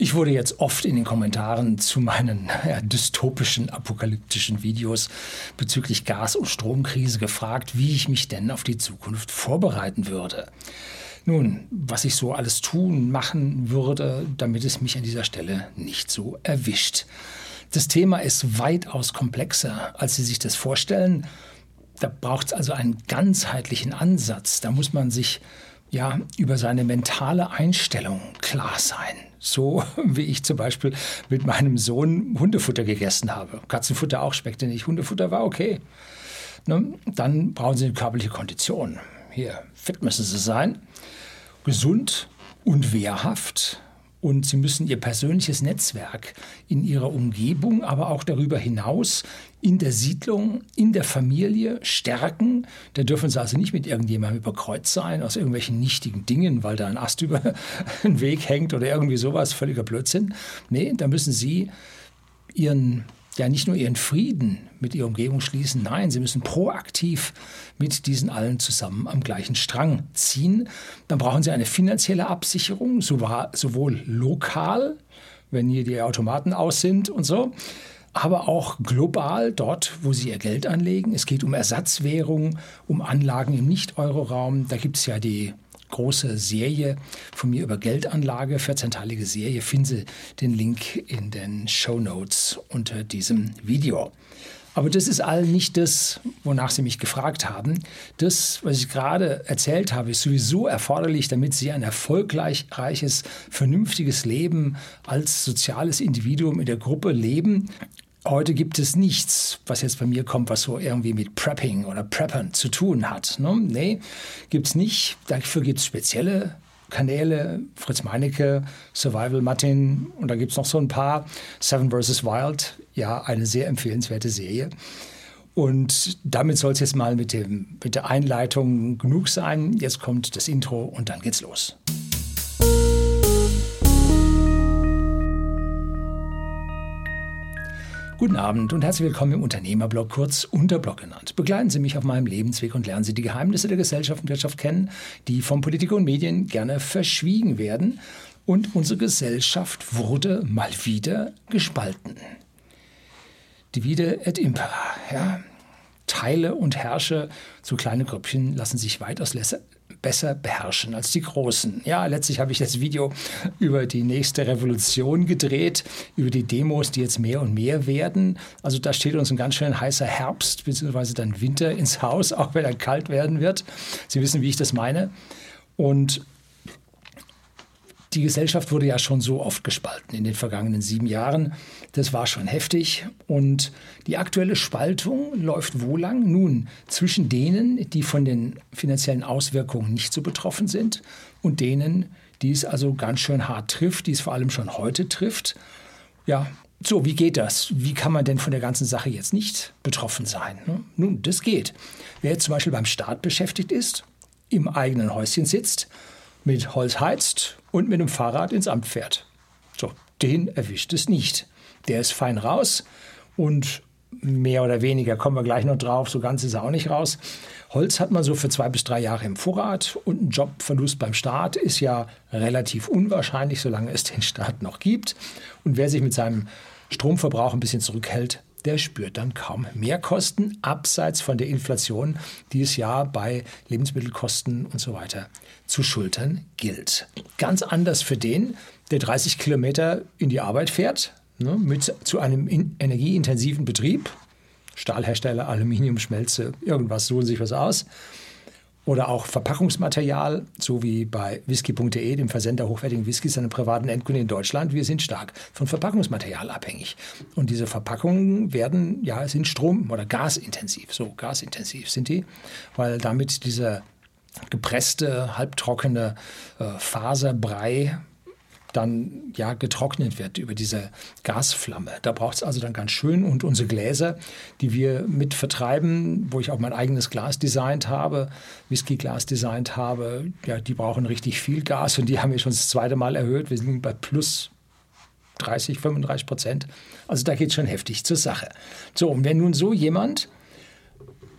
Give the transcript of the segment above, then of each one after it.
Ich wurde jetzt oft in den Kommentaren zu meinen ja, dystopischen, apokalyptischen Videos bezüglich Gas- und Stromkrise gefragt, wie ich mich denn auf die Zukunft vorbereiten würde. Nun, was ich so alles tun, machen würde, damit es mich an dieser Stelle nicht so erwischt. Das Thema ist weitaus komplexer, als Sie sich das vorstellen. Da braucht es also einen ganzheitlichen Ansatz. Da muss man sich ja über seine mentale Einstellung klar sein. So wie ich zum Beispiel mit meinem Sohn Hundefutter gegessen habe. Katzenfutter auch schmeckte nicht. Hundefutter war okay. Ne? Dann brauchen Sie eine körperliche Kondition. Hier, fit müssen Sie sein, gesund und wehrhaft und sie müssen ihr persönliches Netzwerk in ihrer Umgebung, aber auch darüber hinaus in der Siedlung, in der Familie stärken. Da dürfen sie also nicht mit irgendjemandem überkreuzt sein aus irgendwelchen nichtigen Dingen, weil da ein Ast über den Weg hängt oder irgendwie sowas, völliger Blödsinn. Nee, da müssen sie ihren ja nicht nur ihren Frieden mit ihrer Umgebung schließen, nein, sie müssen proaktiv mit diesen allen zusammen am gleichen Strang ziehen. Dann brauchen sie eine finanzielle Absicherung, sowohl lokal, wenn hier die Automaten aus sind und so, aber auch global dort, wo sie ihr Geld anlegen. Es geht um Ersatzwährung, um Anlagen im Nicht-Euro-Raum. Da gibt es ja die große Serie von mir über Geldanlage, 14-teilige Serie. Finden Sie den Link in den Show Notes unter diesem Video. Aber das ist all nicht das, wonach Sie mich gefragt haben. Das, was ich gerade erzählt habe, ist sowieso erforderlich, damit Sie ein erfolgreiches, vernünftiges Leben als soziales Individuum in der Gruppe leben. Heute gibt es nichts, was jetzt bei mir kommt, was so irgendwie mit Prepping oder Preppern zu tun hat. Ne? Nee, gibt es nicht. Dafür gibt es spezielle Kanäle, Fritz Meinecke, Survival Martin und da gibt es noch so ein paar. Seven vs. Wild, ja, eine sehr empfehlenswerte Serie. Und damit soll es jetzt mal mit, dem, mit der Einleitung genug sein. Jetzt kommt das Intro und dann geht's los. Guten Abend und herzlich willkommen im Unternehmerblog, kurz Unterblog genannt. Begleiten Sie mich auf meinem Lebensweg und lernen Sie die Geheimnisse der Gesellschaft und Wirtschaft kennen, die von Politik und Medien gerne verschwiegen werden. Und unsere Gesellschaft wurde mal wieder gespalten. Divide et impera, ja. Teile und herrsche, so kleine Grüppchen lassen sich weitaus besser beherrschen als die Großen. Ja, letztlich habe ich das Video über die nächste Revolution gedreht, über die Demos, die jetzt mehr und mehr werden. Also da steht uns ein ganz schön heißer Herbst bzw. dann Winter ins Haus, auch wenn er kalt werden wird. Sie wissen, wie ich das meine. Und die Gesellschaft wurde ja schon so oft gespalten in den vergangenen sieben Jahren. Das war schon heftig. Und die aktuelle Spaltung läuft wo lang? Nun, zwischen denen, die von den finanziellen Auswirkungen nicht so betroffen sind und denen, die es also ganz schön hart trifft, die es vor allem schon heute trifft. Ja, so, wie geht das? Wie kann man denn von der ganzen Sache jetzt nicht betroffen sein? Ne? Nun, das geht. Wer jetzt zum Beispiel beim Staat beschäftigt ist, im eigenen Häuschen sitzt, mit Holz heizt und mit dem Fahrrad ins Amt fährt. So, den erwischt es nicht. Der ist fein raus und mehr oder weniger kommen wir gleich noch drauf, so ganz ist er auch nicht raus. Holz hat man so für zwei bis drei Jahre im Vorrat und ein Jobverlust beim Staat ist ja relativ unwahrscheinlich, solange es den Staat noch gibt. Und wer sich mit seinem Stromverbrauch ein bisschen zurückhält, der spürt dann kaum Mehrkosten, abseits von der Inflation, die es ja bei Lebensmittelkosten und so weiter zu schultern gilt. Ganz anders für den, der 30 Kilometer in die Arbeit fährt, ne, mit, zu einem in, energieintensiven Betrieb, Stahlhersteller, Aluminiumschmelze, irgendwas, suchen sich was aus oder auch Verpackungsmaterial, so wie bei whisky.de, dem Versender hochwertigen Whiskys an privaten Endkunden in Deutschland. Wir sind stark von Verpackungsmaterial abhängig. Und diese Verpackungen werden, ja, sind Strom- oder Gasintensiv. So, gasintensiv sind die, weil damit dieser gepresste, halbtrockene äh, Faserbrei dann ja getrocknet wird über diese Gasflamme. Da braucht es also dann ganz schön und unsere Gläser, die wir mit vertreiben, wo ich auch mein eigenes Glas designt habe, Whiskyglas designt habe, ja, die brauchen richtig viel Gas und die haben wir schon das zweite Mal erhöht. Wir sind bei plus 30, 35 Prozent. Also da geht es schon heftig zur Sache. So, und wenn nun so jemand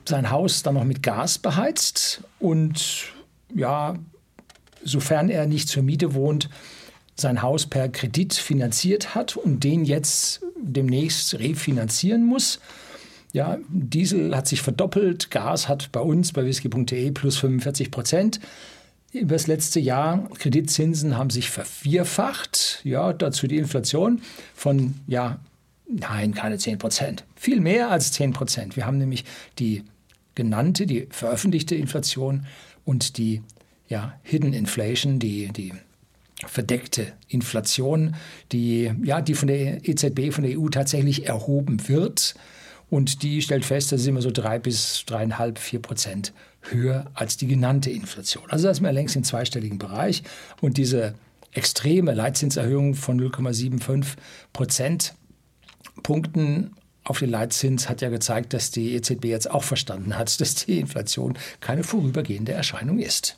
sein Haus dann noch mit Gas beheizt und ja, sofern er nicht zur Miete wohnt, sein Haus per Kredit finanziert hat und den jetzt demnächst refinanzieren muss. Ja, Diesel hat sich verdoppelt, Gas hat bei uns bei whisky.de plus 45 Prozent. Über das letzte Jahr Kreditzinsen haben sich vervierfacht. Ja, dazu die Inflation von, ja, nein, keine 10 Prozent. Viel mehr als 10 Prozent. Wir haben nämlich die genannte, die veröffentlichte Inflation und die ja, Hidden Inflation, die, die verdeckte Inflation, die, ja, die von der EZB, von der EU tatsächlich erhoben wird. Und die stellt fest, das ist immer so drei bis dreieinhalb, vier Prozent höher als die genannte Inflation. Also da sind wir längst im zweistelligen Bereich. Und diese extreme Leitzinserhöhung von 0,75 Prozentpunkten auf den Leitzins hat ja gezeigt, dass die EZB jetzt auch verstanden hat, dass die Inflation keine vorübergehende Erscheinung ist.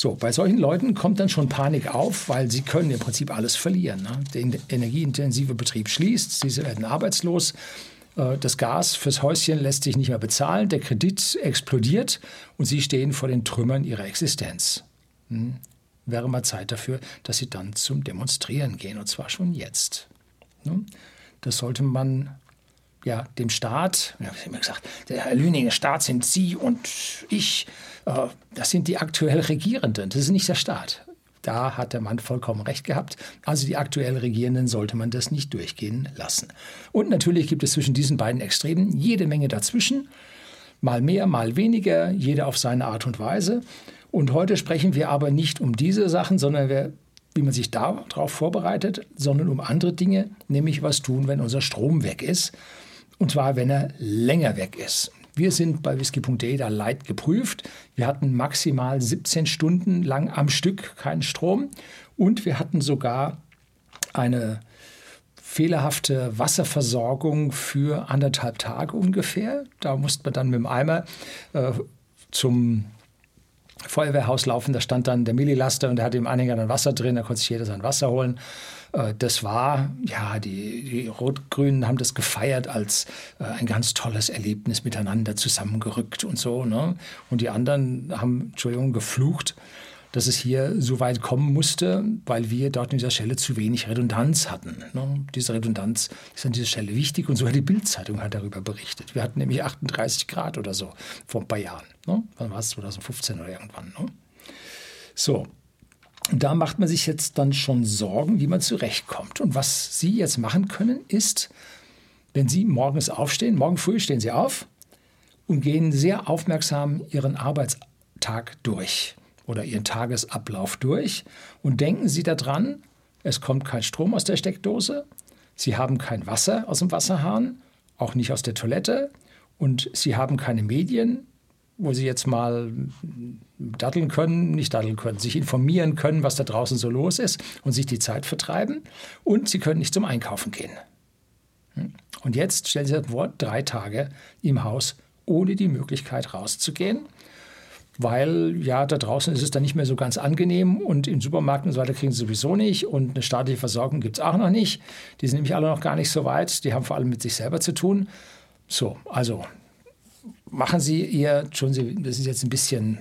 So, bei solchen Leuten kommt dann schon Panik auf, weil sie können im Prinzip alles verlieren. Ne? Der energieintensive Betrieb schließt, sie werden arbeitslos, äh, das Gas fürs Häuschen lässt sich nicht mehr bezahlen, der Kredit explodiert und sie stehen vor den Trümmern ihrer Existenz. Hm. Wäre mal Zeit dafür, dass sie dann zum Demonstrieren gehen, und zwar schon jetzt. Ne? Das sollte man ja, dem Staat, ich habe immer gesagt, der Herr Lüning, der Staat sind Sie und ich, äh, das sind die aktuell Regierenden, das ist nicht der Staat. Da hat der Mann vollkommen recht gehabt. Also die aktuell Regierenden sollte man das nicht durchgehen lassen. Und natürlich gibt es zwischen diesen beiden Extremen jede Menge dazwischen. Mal mehr, mal weniger, jeder auf seine Art und Weise. Und heute sprechen wir aber nicht um diese Sachen, sondern wir, wie man sich darauf vorbereitet, sondern um andere Dinge, nämlich was tun, wenn unser Strom weg ist. Und zwar, wenn er länger weg ist. Wir sind bei whisky.de da leid geprüft. Wir hatten maximal 17 Stunden lang am Stück keinen Strom und wir hatten sogar eine fehlerhafte Wasserversorgung für anderthalb Tage ungefähr. Da musste man dann mit dem Eimer äh, zum Feuerwehrhaus laufen. Da stand dann der Millilaster und der hatte im Anhänger dann Wasser drin. Da konnte sich jeder sein Wasser holen. Äh, das war, ja, die, die Rot-Grünen haben das gefeiert als äh, ein ganz tolles Erlebnis miteinander zusammengerückt und so. Ne? Und die anderen haben, Entschuldigung, geflucht, dass es hier so weit kommen musste, weil wir dort an dieser Stelle zu wenig Redundanz hatten. Ne? Diese Redundanz ist an dieser Stelle wichtig und sogar die Bildzeitung hat darüber berichtet. Wir hatten nämlich 38 Grad oder so vor ein paar Jahren. Ne? Wann war es? 2015 oder irgendwann. Ne? So, da macht man sich jetzt dann schon Sorgen, wie man zurechtkommt. Und was Sie jetzt machen können, ist, wenn Sie morgens aufstehen, morgen früh stehen Sie auf und gehen sehr aufmerksam Ihren Arbeitstag durch oder Ihren Tagesablauf durch und denken Sie daran, es kommt kein Strom aus der Steckdose, Sie haben kein Wasser aus dem Wasserhahn, auch nicht aus der Toilette und Sie haben keine Medien, wo sie jetzt mal datteln können, nicht datteln können, sich informieren können, was da draußen so los ist und sich die Zeit vertreiben. Und sie können nicht zum Einkaufen gehen. Hm? Und jetzt stellen Sie sich vor, drei Tage im Haus ohne die Möglichkeit rauszugehen, weil ja, da draußen ist es dann nicht mehr so ganz angenehm und im Supermarkt und so weiter kriegen sie sowieso nicht und eine staatliche Versorgung gibt es auch noch nicht. Die sind nämlich alle noch gar nicht so weit, die haben vor allem mit sich selber zu tun. So, also machen Sie ihr, schon Sie, das ist jetzt ein bisschen,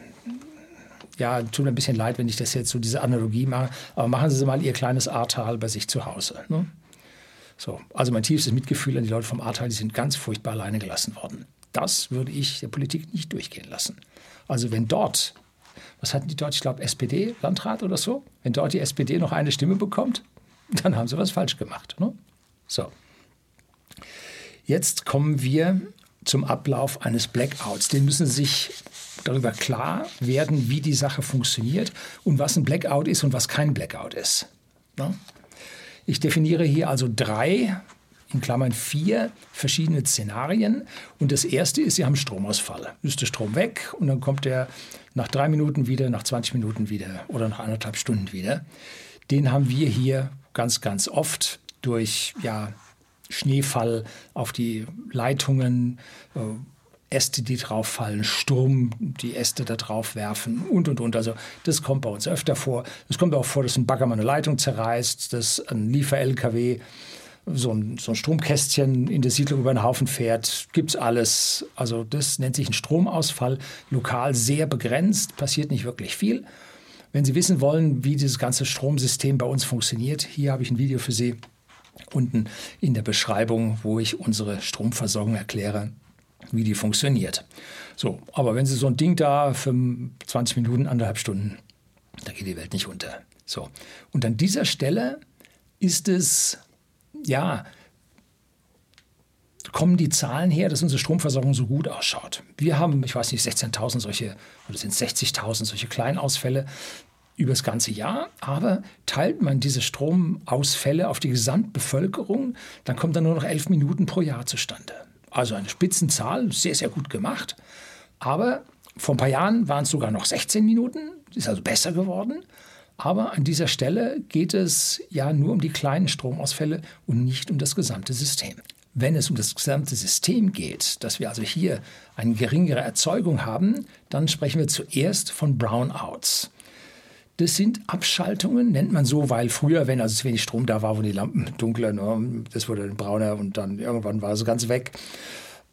ja, tut mir ein bisschen leid, wenn ich das jetzt so diese Analogie mache, aber machen Sie mal Ihr kleines Ahrtal bei sich zu Hause. Ne? So, also mein tiefstes Mitgefühl an die Leute vom Ahrtal, die sind ganz furchtbar alleine gelassen worden. Das würde ich der Politik nicht durchgehen lassen. Also wenn dort, was hatten die dort, ich glaube SPD, Landrat oder so, wenn dort die SPD noch eine Stimme bekommt, dann haben sie was falsch gemacht. Ne? So. Jetzt kommen wir zum Ablauf eines Blackouts. Den müssen Sie sich darüber klar werden, wie die Sache funktioniert und was ein Blackout ist und was kein Blackout ist. Ich definiere hier also drei, in Klammern vier verschiedene Szenarien. Und das erste ist, Sie haben Stromausfall. Ist der Strom weg und dann kommt er nach drei Minuten wieder, nach 20 Minuten wieder oder nach anderthalb Stunden wieder. Den haben wir hier ganz, ganz oft durch ja, Schneefall auf die Leitungen, äh, Äste, die drauf fallen, Sturm, die Äste da drauf werfen und und und. Also das kommt bei uns öfter vor. Es kommt auch vor, dass ein Bagger mal eine Leitung zerreißt, dass ein Liefer-LKW so ein, so ein Stromkästchen in der Siedlung über den Haufen fährt. Gibt es alles. Also das nennt sich ein Stromausfall. Lokal sehr begrenzt, passiert nicht wirklich viel. Wenn Sie wissen wollen, wie dieses ganze Stromsystem bei uns funktioniert, hier habe ich ein Video für Sie unten in der Beschreibung, wo ich unsere Stromversorgung erkläre, wie die funktioniert. So, aber wenn Sie so ein Ding da für 20 Minuten, anderthalb Stunden, da geht die Welt nicht unter. So, und an dieser Stelle ist es, ja, kommen die Zahlen her, dass unsere Stromversorgung so gut ausschaut. Wir haben, ich weiß nicht, 16.000 solche, oder sind 60.000 solche Kleinausfälle über das ganze Jahr. Aber teilt man diese Stromausfälle auf die Gesamtbevölkerung, dann kommt dann nur noch elf Minuten pro Jahr zustande. Also eine Spitzenzahl, sehr, sehr gut gemacht. Aber vor ein paar Jahren waren es sogar noch 16 Minuten, ist also besser geworden. Aber an dieser Stelle geht es ja nur um die kleinen Stromausfälle und nicht um das gesamte System. Wenn es um das gesamte System geht, dass wir also hier eine geringere Erzeugung haben, dann sprechen wir zuerst von Brownouts. Das sind Abschaltungen, nennt man so, weil früher, wenn also wenig Strom da war, wurden die Lampen dunkler, ne? das wurde dann brauner und dann irgendwann war es ganz weg.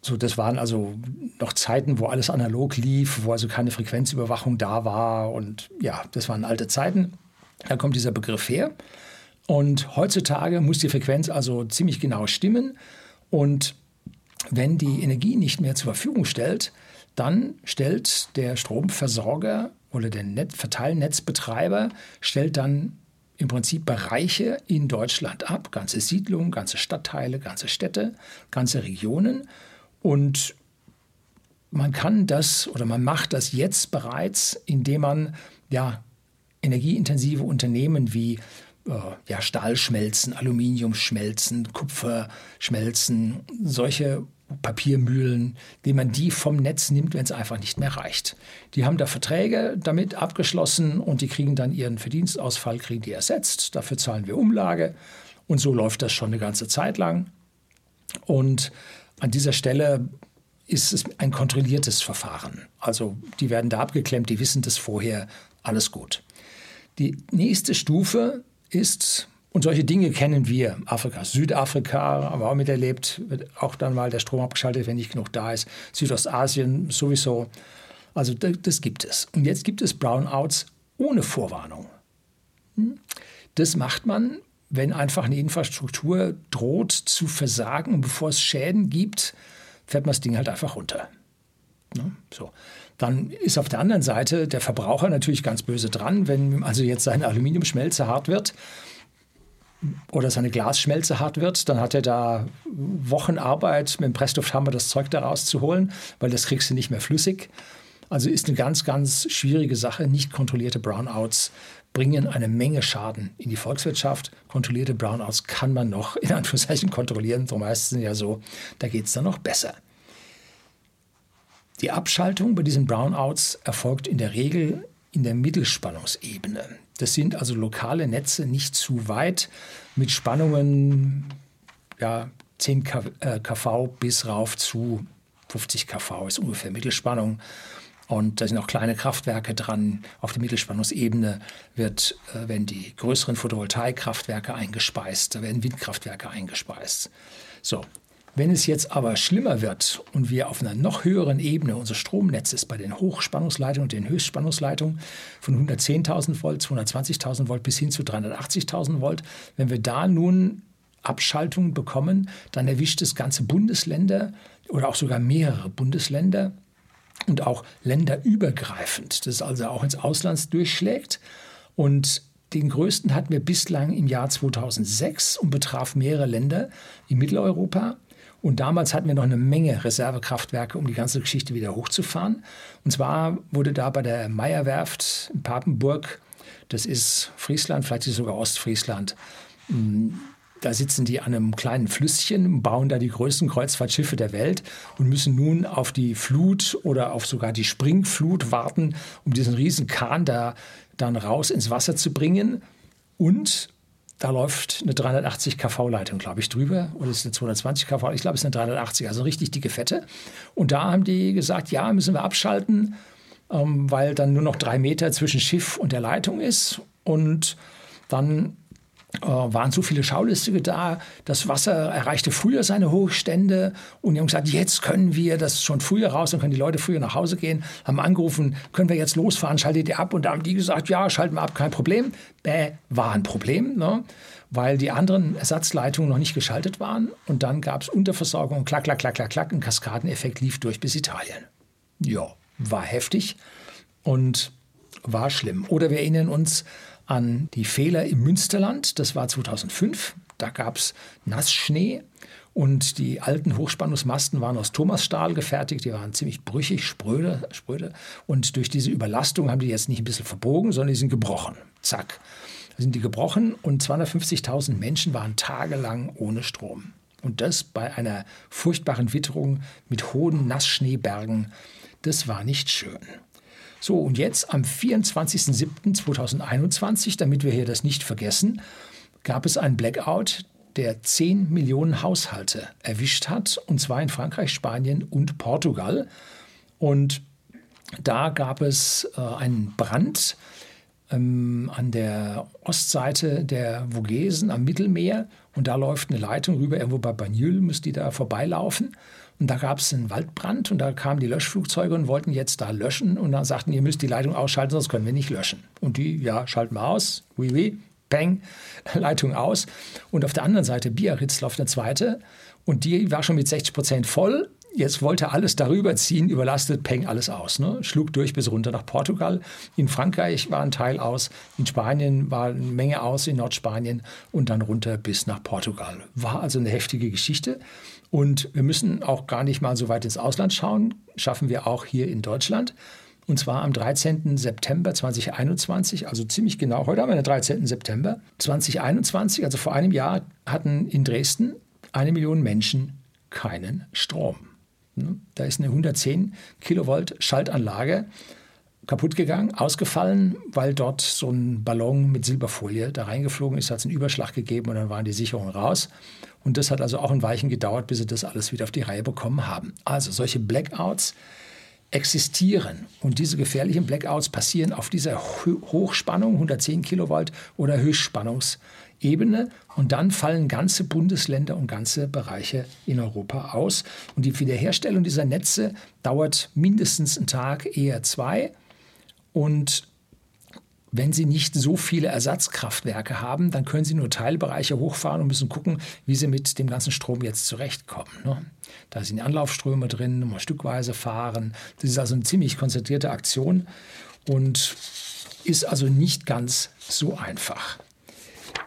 So, das waren also noch Zeiten, wo alles analog lief, wo also keine Frequenzüberwachung da war. Und ja, das waren alte Zeiten. Da kommt dieser Begriff her. Und heutzutage muss die Frequenz also ziemlich genau stimmen. Und wenn die Energie nicht mehr zur Verfügung stellt, dann stellt der Stromversorger oder der Net Verteilnetzbetreiber stellt dann im Prinzip Bereiche in Deutschland ab, ganze Siedlungen, ganze Stadtteile, ganze Städte, ganze Regionen. Und man kann das oder man macht das jetzt bereits, indem man ja energieintensive Unternehmen wie äh, ja, Stahlschmelzen, Aluminiumschmelzen, Kupferschmelzen, solche Papiermühlen, wie man die vom Netz nimmt, wenn es einfach nicht mehr reicht. Die haben da Verträge damit abgeschlossen und die kriegen dann ihren Verdienstausfall, kriegen die ersetzt. Dafür zahlen wir Umlage und so läuft das schon eine ganze Zeit lang. Und an dieser Stelle ist es ein kontrolliertes Verfahren. Also die werden da abgeklemmt, die wissen das vorher, alles gut. Die nächste Stufe ist, und solche Dinge kennen wir, Afrika, Südafrika haben wir auch miterlebt, wird auch dann mal der Strom abgeschaltet, wenn nicht genug da ist. Südostasien sowieso. Also das gibt es. Und jetzt gibt es Brownouts ohne Vorwarnung. Hm? Das macht man, wenn einfach eine Infrastruktur droht zu versagen und bevor es Schäden gibt, fährt man das Ding halt einfach runter. Ne? So. Dann ist auf der anderen Seite der Verbraucher natürlich ganz böse dran, wenn also jetzt seine Aluminiumschmelze hart wird oder seine Glasschmelze hart wird, dann hat er da Wochenarbeit mit dem Presslufthammer das Zeug da rauszuholen, weil das kriegst du nicht mehr flüssig. Also ist eine ganz, ganz schwierige Sache. Nicht kontrollierte Brownouts bringen eine Menge Schaden in die Volkswirtschaft. Kontrollierte Brownouts kann man noch in Anführungszeichen kontrollieren. So meistens ja so, da geht es dann noch besser. Die Abschaltung bei diesen Brownouts erfolgt in der Regel in der Mittelspannungsebene. Das sind also lokale Netze nicht zu weit mit Spannungen ja, 10 kV bis rauf zu 50 kV ist ungefähr Mittelspannung. Und da sind auch kleine Kraftwerke dran. Auf der Mittelspannungsebene wird, äh, werden die größeren Photovoltaikkraftwerke eingespeist, da werden Windkraftwerke eingespeist. So, wenn es jetzt aber schlimmer wird und wir auf einer noch höheren Ebene unser Stromnetz ist bei den Hochspannungsleitungen und den Höchstspannungsleitungen von 110.000 Volt, 220.000 Volt bis hin zu 380.000 Volt, wenn wir da nun Abschaltungen bekommen, dann erwischt es ganze Bundesländer oder auch sogar mehrere Bundesländer und auch länderübergreifend, das also auch ins Ausland durchschlägt. Und den größten hatten wir bislang im Jahr 2006 und betraf mehrere Länder in Mitteleuropa. Und damals hatten wir noch eine Menge Reservekraftwerke, um die ganze Geschichte wieder hochzufahren. Und zwar wurde da bei der Meierwerft in Papenburg, das ist Friesland, vielleicht ist sogar Ostfriesland, hm, da sitzen die an einem kleinen Flüsschen, bauen da die größten Kreuzfahrtschiffe der Welt und müssen nun auf die Flut oder auf sogar die Springflut warten, um diesen riesen Kahn da dann raus ins Wasser zu bringen. Und da läuft eine 380 kV-Leitung, glaube ich, drüber. Oder ist eine 220 kV? Ich glaube, es ist eine 380, also richtig dicke Fette. Und da haben die gesagt, ja, müssen wir abschalten, ähm, weil dann nur noch drei Meter zwischen Schiff und der Leitung ist. Und dann waren so viele Schaulustige da. Das Wasser erreichte früher seine Hochstände und die haben gesagt, jetzt können wir das schon früher raus, dann können die Leute früher nach Hause gehen. Haben angerufen, können wir jetzt losfahren, schaltet ihr ab? Und da haben die gesagt, ja, schalten wir ab, kein Problem. Bäh, war ein Problem, ne? weil die anderen Ersatzleitungen noch nicht geschaltet waren. Und dann gab es Unterversorgung klack, klack, klack, klack, klack. Ein Kaskadeneffekt lief durch bis Italien. Ja, war heftig und war schlimm. Oder wir erinnern uns an die Fehler im Münsterland. Das war 2005. Da gab es Nassschnee und die alten Hochspannungsmasten waren aus Thomasstahl gefertigt. Die waren ziemlich brüchig, spröde, spröde. Und durch diese Überlastung haben die jetzt nicht ein bisschen verbogen, sondern die sind gebrochen. Zack. Da sind die gebrochen und 250.000 Menschen waren tagelang ohne Strom. Und das bei einer furchtbaren Witterung mit hohen Nassschneebergen. Das war nicht schön. So, und jetzt am 24.07.2021, damit wir hier das nicht vergessen, gab es einen Blackout, der 10 Millionen Haushalte erwischt hat, und zwar in Frankreich, Spanien und Portugal. Und da gab es äh, einen Brand ähm, an der Ostseite der Vogesen am Mittelmeer und da läuft eine Leitung rüber, irgendwo bei Bagneux muss die da vorbeilaufen. Und da gab es einen Waldbrand und da kamen die Löschflugzeuge und wollten jetzt da löschen. Und dann sagten, ihr müsst die Leitung ausschalten, sonst können wir nicht löschen. Und die, ja, schalten wir aus. Oui, oui, peng, Leitung aus. Und auf der anderen Seite Biarritz läuft eine zweite. Und die war schon mit 60 Prozent voll. Jetzt wollte alles darüber ziehen, überlastet, peng, alles aus. Ne? Schlug durch bis runter nach Portugal. In Frankreich war ein Teil aus, in Spanien war eine Menge aus, in Nordspanien und dann runter bis nach Portugal. War also eine heftige Geschichte. Und wir müssen auch gar nicht mal so weit ins Ausland schauen, schaffen wir auch hier in Deutschland. Und zwar am 13. September 2021, also ziemlich genau, heute haben wir den 13. September 2021, also vor einem Jahr hatten in Dresden eine Million Menschen keinen Strom. Hm? Da ist eine 110 Kilovolt Schaltanlage kaputt gegangen, ausgefallen, weil dort so ein Ballon mit Silberfolie da reingeflogen ist, hat es einen Überschlag gegeben und dann waren die Sicherungen raus. Und das hat also auch ein Weichen gedauert, bis sie das alles wieder auf die Reihe bekommen haben. Also solche Blackouts existieren. Und diese gefährlichen Blackouts passieren auf dieser Hochspannung, 110 Kilovolt oder Höchstspannungsebene. Und dann fallen ganze Bundesländer und ganze Bereiche in Europa aus. Und die Wiederherstellung dieser Netze dauert mindestens einen Tag, eher zwei. Und wenn Sie nicht so viele Ersatzkraftwerke haben, dann können Sie nur Teilbereiche hochfahren und müssen gucken, wie Sie mit dem ganzen Strom jetzt zurechtkommen. Ne? Da sind Anlaufströme drin, mal stückweise fahren. Das ist also eine ziemlich konzentrierte Aktion und ist also nicht ganz so einfach.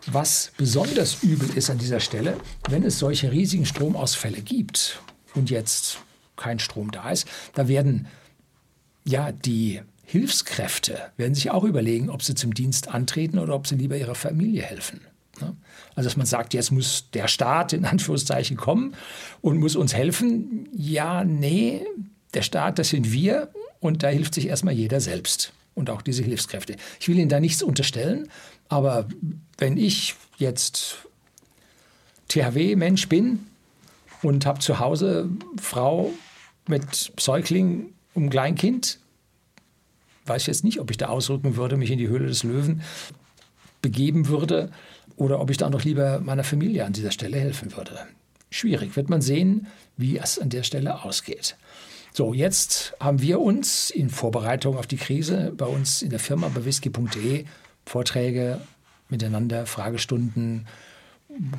Was besonders übel ist an dieser Stelle, wenn es solche riesigen Stromausfälle gibt und jetzt kein Strom da ist, da werden ja die Hilfskräfte werden sich auch überlegen, ob sie zum Dienst antreten oder ob sie lieber ihrer Familie helfen. Ne? Also dass man sagt, jetzt muss der Staat in Anführungszeichen kommen und muss uns helfen. Ja, nee, der Staat, das sind wir und da hilft sich erstmal jeder selbst und auch diese Hilfskräfte. Ich will Ihnen da nichts unterstellen, aber wenn ich jetzt THW-Mensch bin und habe zu Hause Frau mit Säugling und Kleinkind, weiß jetzt nicht, ob ich da ausrücken würde, mich in die Höhle des Löwen begeben würde oder ob ich dann doch lieber meiner Familie an dieser Stelle helfen würde. Schwierig, wird man sehen, wie es an der Stelle ausgeht. So, jetzt haben wir uns in Vorbereitung auf die Krise bei uns in der Firma bei whisky.de Vorträge miteinander, Fragestunden,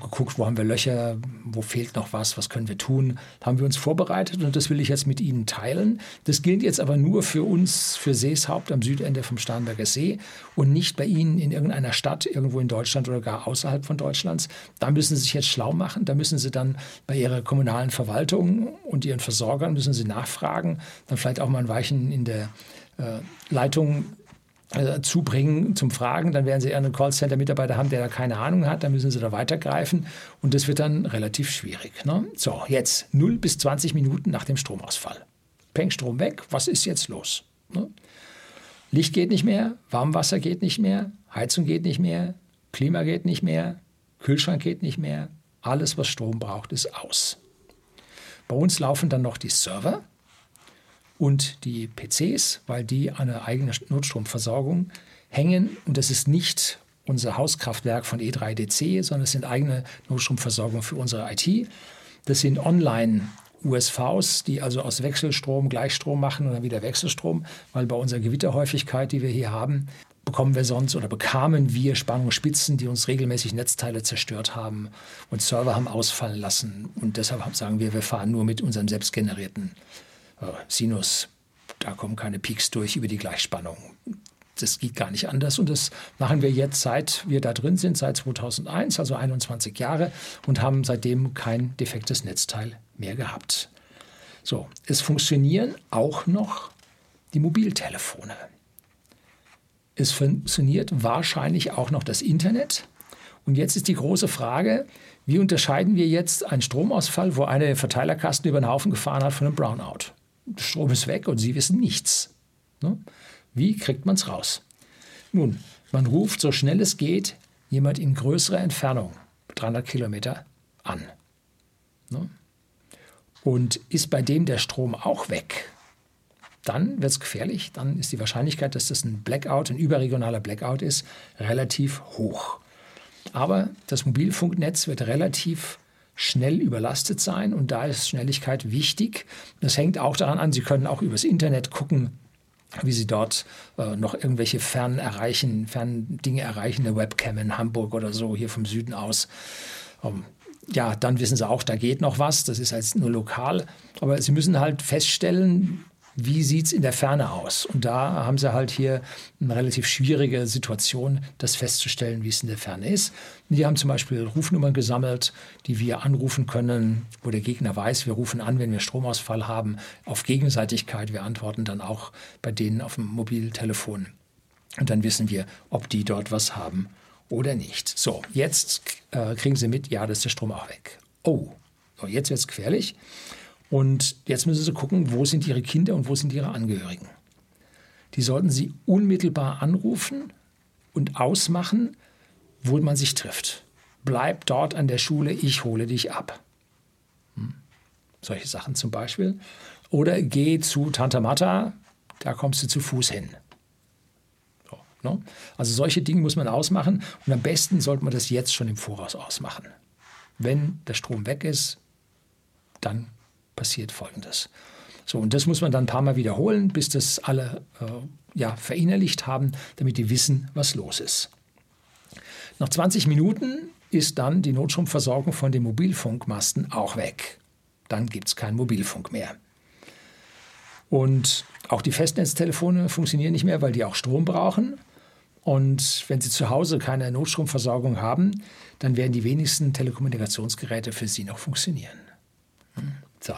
geguckt, wo haben wir Löcher, wo fehlt noch was, was können wir tun. Haben wir uns vorbereitet und das will ich jetzt mit Ihnen teilen. Das gilt jetzt aber nur für uns, für Seeshaupt am Südende vom Starnberger See und nicht bei Ihnen in irgendeiner Stadt, irgendwo in Deutschland oder gar außerhalb von Deutschlands. Da müssen Sie sich jetzt schlau machen. Da müssen Sie dann bei Ihrer kommunalen Verwaltung und Ihren Versorgern müssen Sie nachfragen. Dann vielleicht auch mal ein Weichen in der äh, Leitung äh, zubringen zum Fragen, dann werden Sie einen Callcenter-Mitarbeiter haben, der da keine Ahnung hat, dann müssen Sie da weitergreifen und das wird dann relativ schwierig. Ne? So, jetzt 0 bis 20 Minuten nach dem Stromausfall. Peng Strom weg, was ist jetzt los? Ne? Licht geht nicht mehr, Warmwasser geht nicht mehr, Heizung geht nicht mehr, Klima geht nicht mehr, Kühlschrank geht nicht mehr, alles, was Strom braucht, ist aus. Bei uns laufen dann noch die Server, und die PCs, weil die an einer eigenen Notstromversorgung hängen. Und das ist nicht unser Hauskraftwerk von E3DC, sondern es sind eigene Notstromversorgungen für unsere IT. Das sind Online-USVs, die also aus Wechselstrom Gleichstrom machen und dann wieder Wechselstrom, weil bei unserer Gewitterhäufigkeit, die wir hier haben, bekommen wir sonst oder bekamen wir Spannungsspitzen, die uns regelmäßig Netzteile zerstört haben und Server haben ausfallen lassen. Und deshalb sagen wir, wir fahren nur mit unserem selbstgenerierten Sinus. Da kommen keine Peaks durch über die Gleichspannung. Das geht gar nicht anders. Und das machen wir jetzt, seit wir da drin sind, seit 2001, also 21 Jahre, und haben seitdem kein defektes Netzteil mehr gehabt. So, es funktionieren auch noch die Mobiltelefone. Es funktioniert wahrscheinlich auch noch das Internet. Und jetzt ist die große Frage, wie unterscheiden wir jetzt einen Stromausfall, wo eine Verteilerkasten über den Haufen gefahren hat, von einem Brownout? Strom ist weg und Sie wissen nichts. Ne? Wie kriegt man es raus? Nun, man ruft so schnell es geht jemand in größerer Entfernung, 300 Kilometer, an. Ne? Und ist bei dem der Strom auch weg, dann wird es gefährlich. Dann ist die Wahrscheinlichkeit, dass das ein Blackout, ein überregionaler Blackout ist, relativ hoch. Aber das Mobilfunknetz wird relativ schnell überlastet sein und da ist Schnelligkeit wichtig. Das hängt auch daran an, Sie können auch übers Internet gucken, wie Sie dort äh, noch irgendwelche fern erreichen, fern Dinge erreichen, eine Webcam in Hamburg oder so, hier vom Süden aus. Ähm, ja, dann wissen Sie auch, da geht noch was. Das ist halt nur lokal. Aber Sie müssen halt feststellen, wie sieht es in der Ferne aus? Und da haben sie halt hier eine relativ schwierige Situation, das festzustellen, wie es in der Ferne ist. Die haben zum Beispiel Rufnummern gesammelt, die wir anrufen können, wo der Gegner weiß, wir rufen an, wenn wir Stromausfall haben, auf Gegenseitigkeit. Wir antworten dann auch bei denen auf dem Mobiltelefon. Und dann wissen wir, ob die dort was haben oder nicht. So, jetzt äh, kriegen sie mit, ja, das ist der Strom auch weg. Oh, so, jetzt wird es gefährlich. Und jetzt müssen Sie gucken, wo sind Ihre Kinder und wo sind Ihre Angehörigen. Die sollten Sie unmittelbar anrufen und ausmachen, wo man sich trifft. Bleib dort an der Schule, ich hole dich ab. Hm. Solche Sachen zum Beispiel. Oder geh zu Tante Matta, da kommst du zu Fuß hin. So, ne? Also solche Dinge muss man ausmachen und am besten sollte man das jetzt schon im Voraus ausmachen. Wenn der Strom weg ist, dann passiert Folgendes. So, und das muss man dann ein paar Mal wiederholen, bis das alle äh, ja, verinnerlicht haben, damit die wissen, was los ist. Nach 20 Minuten ist dann die Notstromversorgung von den Mobilfunkmasten auch weg. Dann gibt es keinen Mobilfunk mehr. Und auch die Festnetztelefone funktionieren nicht mehr, weil die auch Strom brauchen. Und wenn Sie zu Hause keine Notstromversorgung haben, dann werden die wenigsten Telekommunikationsgeräte für Sie noch funktionieren. So,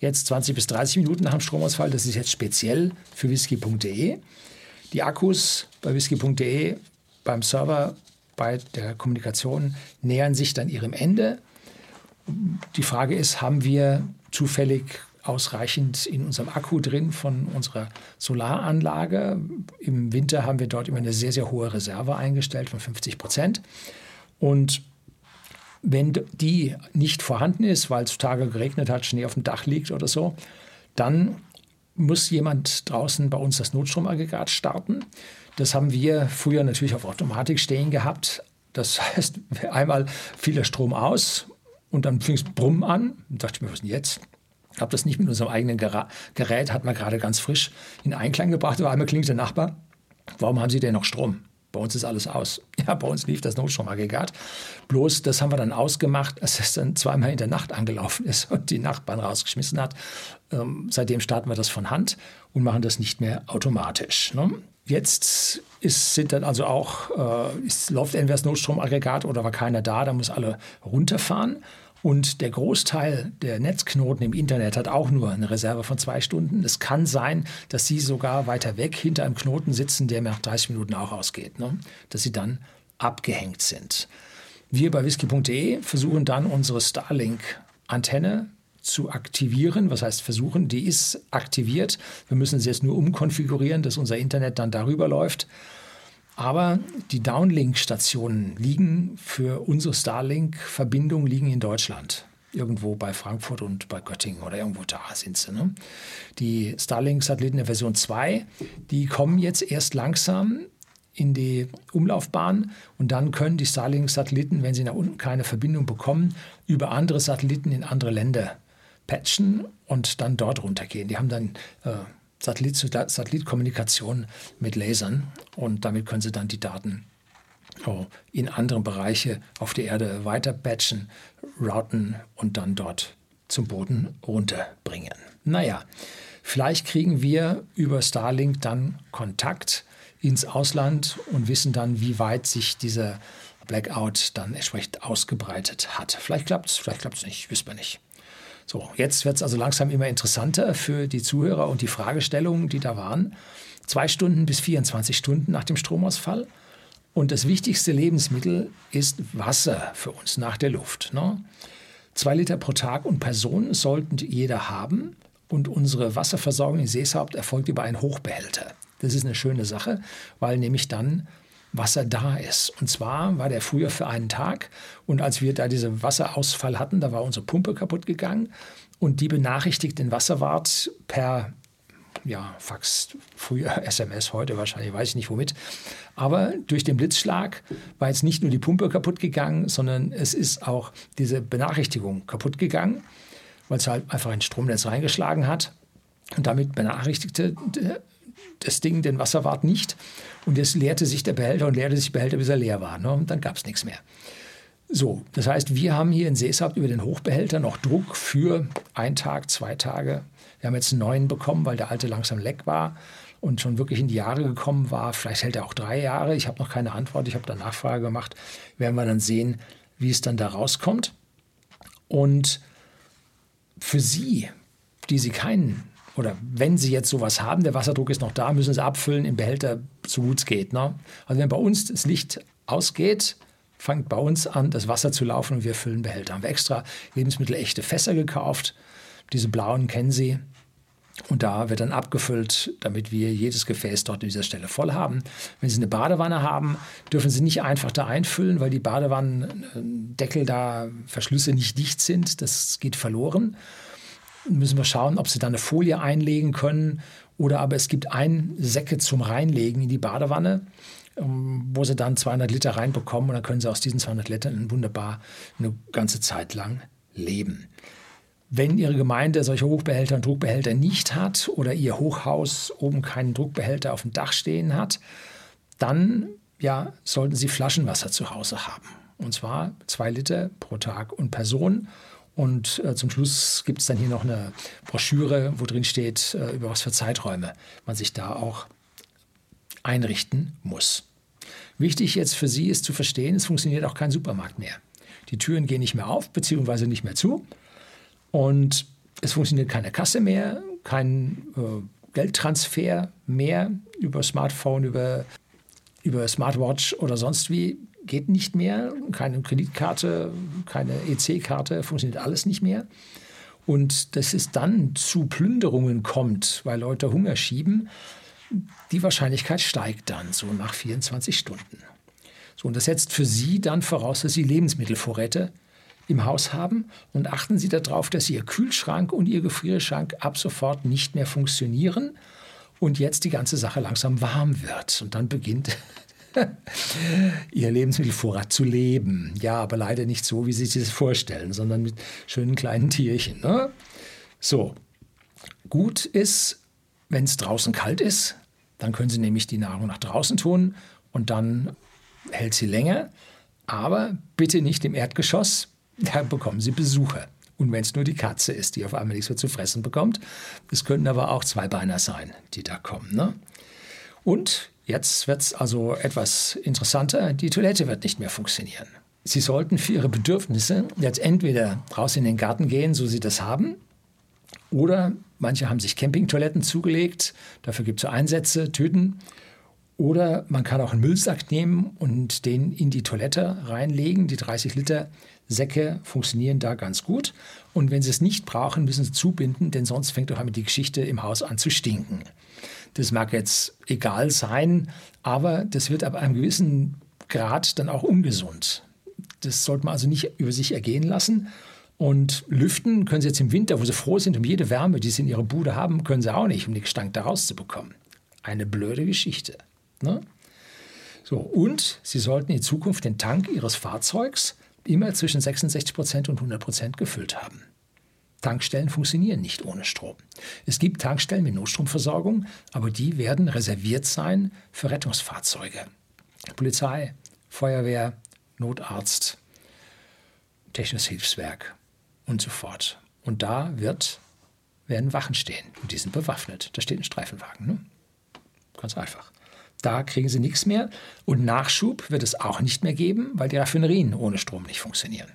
jetzt 20 bis 30 Minuten nach dem Stromausfall. Das ist jetzt speziell für whisky.de. Die Akkus bei whisky.de beim Server, bei der Kommunikation nähern sich dann ihrem Ende. Die Frage ist, haben wir zufällig ausreichend in unserem Akku drin von unserer Solaranlage? Im Winter haben wir dort immer eine sehr, sehr hohe Reserve eingestellt von 50 Prozent. Und wenn die nicht vorhanden ist, weil es Tage geregnet hat, Schnee auf dem Dach liegt oder so, dann muss jemand draußen bei uns das Notstromaggregat starten. Das haben wir früher natürlich auf Automatik stehen gehabt. Das heißt, einmal fiel der Strom aus und dann fing es Brummen an. Und dachte ich mir, was denn jetzt? Ich habe das nicht mit unserem eigenen Gerät, hat man gerade ganz frisch in Einklang gebracht. Aber einmal klingt der Nachbar, warum haben Sie denn noch Strom? Bei uns ist alles aus. Ja, bei uns lief das Notstromaggregat. Bloß, das haben wir dann ausgemacht, als es dann zweimal in der Nacht angelaufen ist und die Nachbarn rausgeschmissen hat. Ähm, seitdem starten wir das von Hand und machen das nicht mehr automatisch. Ne? Jetzt ist, sind dann also auch, äh, ist, läuft entweder das Notstromaggregat oder war keiner da, da muss alle runterfahren. Und der Großteil der Netzknoten im Internet hat auch nur eine Reserve von zwei Stunden. Es kann sein, dass Sie sogar weiter weg hinter einem Knoten sitzen, der nach 30 Minuten auch ausgeht, ne? dass Sie dann abgehängt sind. Wir bei whisky.de versuchen dann unsere Starlink-Antenne zu aktivieren. Was heißt versuchen? Die ist aktiviert. Wir müssen sie jetzt nur umkonfigurieren, dass unser Internet dann darüber läuft. Aber die Downlink-Stationen liegen für unsere Starlink-Verbindung liegen in Deutschland. Irgendwo bei Frankfurt und bei Göttingen oder irgendwo da sind sie. Ne? Die Starlink-Satelliten der Version 2, die kommen jetzt erst langsam in die Umlaufbahn und dann können die Starlink-Satelliten, wenn sie nach unten keine Verbindung bekommen, über andere Satelliten in andere Länder patchen und dann dort runtergehen. Die haben dann äh, Satellit-zu-Satellit-Kommunikation mit Lasern und damit können sie dann die Daten oh, in andere Bereiche auf der Erde weiter patchen, routen und dann dort zum Boden runterbringen. Naja, vielleicht kriegen wir über Starlink dann Kontakt ins Ausland und wissen dann, wie weit sich dieser Blackout dann entsprechend ausgebreitet hat. Vielleicht klappt es, vielleicht klappt es nicht, wissen wir nicht. So, jetzt wird es also langsam immer interessanter für die Zuhörer und die Fragestellungen, die da waren. Zwei Stunden bis 24 Stunden nach dem Stromausfall. Und das wichtigste Lebensmittel ist Wasser für uns nach der Luft. Ne? Zwei Liter pro Tag und Person sollten jeder haben. Und unsere Wasserversorgung in Seeshaupt erfolgt über einen Hochbehälter. Das ist eine schöne Sache, weil nämlich dann Wasser da ist. Und zwar war der früher für einen Tag. Und als wir da diesen Wasserausfall hatten, da war unsere Pumpe kaputt gegangen. Und die benachrichtigt den Wasserwart per ja, Fax, früher SMS, heute wahrscheinlich, weiß ich nicht womit. Aber durch den Blitzschlag war jetzt nicht nur die Pumpe kaputt gegangen, sondern es ist auch diese Benachrichtigung kaputt gegangen, weil es halt einfach ein Stromnetz reingeschlagen hat. Und damit benachrichtigte das Ding den Wasserwart nicht. Und jetzt leerte sich der Behälter und leerte sich der Behälter, bis er leer war. Ne? Und dann gab es nichts mehr. So, das heißt, wir haben hier in Seeshaupt über den Hochbehälter noch Druck für einen Tag, zwei Tage. Wir haben jetzt einen neuen bekommen, weil der alte langsam leck war und schon wirklich in die Jahre gekommen war. Vielleicht hält er auch drei Jahre. Ich habe noch keine Antwort. Ich habe da Nachfrage gemacht. Werden wir dann sehen, wie es dann da rauskommt. Und für Sie, die Sie keinen oder wenn Sie jetzt sowas haben, der Wasserdruck ist noch da, müssen Sie abfüllen im Behälter, so gut es geht. Ne? Also wenn bei uns das Licht ausgeht, fängt bei uns an, das Wasser zu laufen und wir füllen Behälter. Haben wir extra lebensmittelechte Fässer gekauft. Diese blauen kennen Sie. Und da wird dann abgefüllt, damit wir jedes Gefäß dort an dieser Stelle voll haben. Wenn Sie eine Badewanne haben, dürfen Sie nicht einfach da einfüllen, weil die Badewannendeckel da, Verschlüsse nicht dicht sind. Das geht verloren müssen wir schauen, ob sie da eine Folie einlegen können oder aber es gibt ein Säcke zum Reinlegen in die Badewanne, ähm, wo sie dann 200 Liter reinbekommen und dann können sie aus diesen 200 Litern wunderbar eine ganze Zeit lang leben. Wenn Ihre Gemeinde solche Hochbehälter und Druckbehälter nicht hat oder Ihr Hochhaus oben keinen Druckbehälter auf dem Dach stehen hat, dann ja, sollten Sie Flaschenwasser zu Hause haben. Und zwar zwei Liter pro Tag und Person. Und äh, zum Schluss gibt es dann hier noch eine Broschüre, wo drin steht, äh, über was für Zeiträume man sich da auch einrichten muss. Wichtig jetzt für Sie ist zu verstehen, es funktioniert auch kein Supermarkt mehr. Die Türen gehen nicht mehr auf, beziehungsweise nicht mehr zu. Und es funktioniert keine Kasse mehr, kein äh, Geldtransfer mehr über Smartphone, über, über Smartwatch oder sonst wie geht nicht mehr. Keine Kreditkarte, keine EC-Karte, funktioniert alles nicht mehr. Und dass es dann zu Plünderungen kommt, weil Leute Hunger schieben, die Wahrscheinlichkeit steigt dann so nach 24 Stunden. So, und das setzt für Sie dann voraus, dass Sie Lebensmittelvorräte im Haus haben und achten Sie darauf, dass Ihr Kühlschrank und Ihr Gefrierschrank ab sofort nicht mehr funktionieren und jetzt die ganze Sache langsam warm wird. Und dann beginnt ihr Lebensmittelvorrat zu leben. Ja, aber leider nicht so, wie Sie sich das vorstellen, sondern mit schönen kleinen Tierchen. Ne? So, gut ist, wenn es draußen kalt ist, dann können Sie nämlich die Nahrung nach draußen tun und dann hält sie länger. Aber bitte nicht im Erdgeschoss, da bekommen Sie Besucher. Und wenn es nur die Katze ist, die auf einmal nichts mehr zu fressen bekommt, es könnten aber auch Zweibeiner sein, die da kommen. Ne? Und Jetzt wird es also etwas interessanter. Die Toilette wird nicht mehr funktionieren. Sie sollten für Ihre Bedürfnisse jetzt entweder raus in den Garten gehen, so Sie das haben, oder manche haben sich Campingtoiletten zugelegt. Dafür gibt es Einsätze, Tüten. Oder man kann auch einen Müllsack nehmen und den in die Toilette reinlegen. Die 30 Liter Säcke funktionieren da ganz gut. Und wenn Sie es nicht brauchen, müssen Sie zubinden, denn sonst fängt doch einmal die Geschichte im Haus an zu stinken. Das mag jetzt egal sein, aber das wird ab einem gewissen Grad dann auch ungesund. Das sollte man also nicht über sich ergehen lassen. Und lüften können Sie jetzt im Winter, wo Sie froh sind um jede Wärme, die Sie in Ihrer Bude haben, können Sie auch nicht, um den Gestank da rauszubekommen. Eine blöde Geschichte. Ne? So, und Sie sollten in Zukunft den Tank Ihres Fahrzeugs immer zwischen 66 Prozent und 100 Prozent gefüllt haben. Tankstellen funktionieren nicht ohne Strom. Es gibt Tankstellen mit Notstromversorgung, aber die werden reserviert sein für Rettungsfahrzeuge. Polizei, Feuerwehr, Notarzt, Technisches Hilfswerk und so fort. Und da wird, werden Wachen stehen und die sind bewaffnet. Da steht ein Streifenwagen. Ne? Ganz einfach. Da kriegen sie nichts mehr und Nachschub wird es auch nicht mehr geben, weil die Raffinerien ohne Strom nicht funktionieren.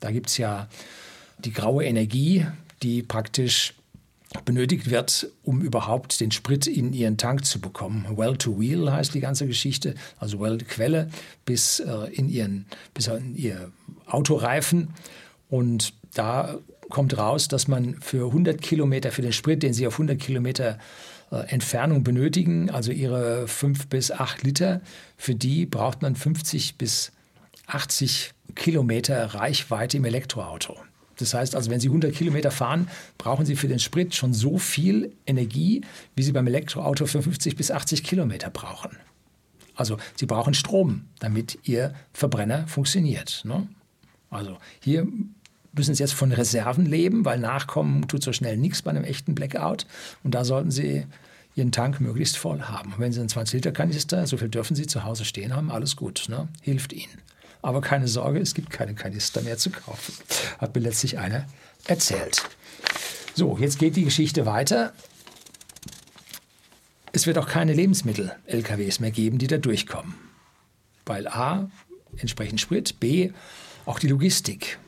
Da gibt es ja die graue Energie, die praktisch benötigt wird, um überhaupt den Sprit in ihren Tank zu bekommen. Well to Wheel heißt die ganze Geschichte, also Well Quelle bis äh, in ihren bis in ihr Autoreifen und da kommt raus, dass man für 100 Kilometer für den Sprit, den sie auf 100 Kilometer äh, Entfernung benötigen, also ihre 5 bis 8 Liter, für die braucht man 50 bis 80 Kilometer Reichweite im Elektroauto. Das heißt also, wenn Sie 100 Kilometer fahren, brauchen Sie für den Sprit schon so viel Energie, wie Sie beim Elektroauto für 50 bis 80 Kilometer brauchen. Also Sie brauchen Strom, damit Ihr Verbrenner funktioniert. Ne? Also hier müssen Sie jetzt von Reserven leben, weil Nachkommen tut so schnell nichts bei einem echten Blackout. Und da sollten Sie Ihren Tank möglichst voll haben. Und wenn Sie einen 20-Liter-Kanister, so viel dürfen Sie zu Hause stehen haben, alles gut, ne? hilft Ihnen. Aber keine Sorge, es gibt keine Kanister mehr zu kaufen. Hat mir letztlich einer erzählt. So, jetzt geht die Geschichte weiter. Es wird auch keine Lebensmittel-LKWs mehr geben, die da durchkommen. Weil A, entsprechend Sprit, B, auch die Logistik.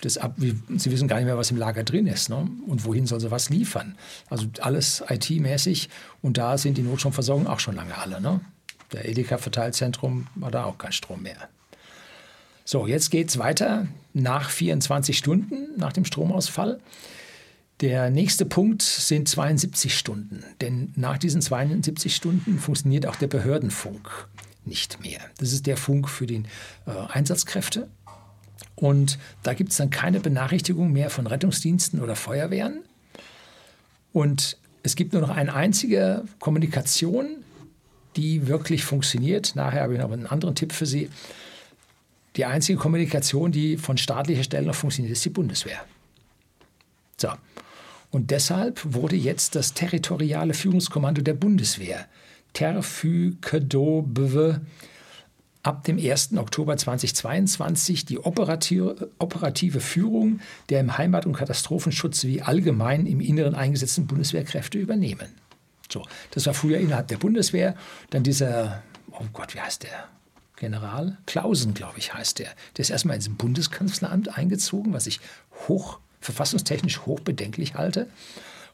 Das ab, sie wissen gar nicht mehr, was im Lager drin ist ne? und wohin soll sie was liefern. Also alles IT-mäßig und da sind die Notstromversorgungen auch schon lange alle. Ne? Der Edeka-Verteilzentrum war da auch kein Strom mehr. So, jetzt geht es weiter nach 24 Stunden nach dem Stromausfall. Der nächste Punkt sind 72 Stunden, denn nach diesen 72 Stunden funktioniert auch der Behördenfunk nicht mehr. Das ist der Funk für die äh, Einsatzkräfte. Und da gibt es dann keine Benachrichtigung mehr von Rettungsdiensten oder Feuerwehren. Und es gibt nur noch eine einzige Kommunikation, die wirklich funktioniert. Nachher habe ich noch einen anderen Tipp für Sie. Die einzige Kommunikation, die von staatlicher Stelle noch funktioniert, ist die Bundeswehr. So. Und deshalb wurde jetzt das territoriale Führungskommando der Bundeswehr, TERFÜKEDOBW, ab dem 1. Oktober 2022 die operative, operative Führung der im Heimat- und Katastrophenschutz wie allgemein im Inneren eingesetzten Bundeswehrkräfte übernehmen. So, das war früher innerhalb der Bundeswehr. Dann dieser, oh Gott, wie heißt der? General Klausen, glaube ich, heißt der. Der ist erstmal ins Bundeskanzleramt eingezogen, was ich hoch, verfassungstechnisch hochbedenklich halte.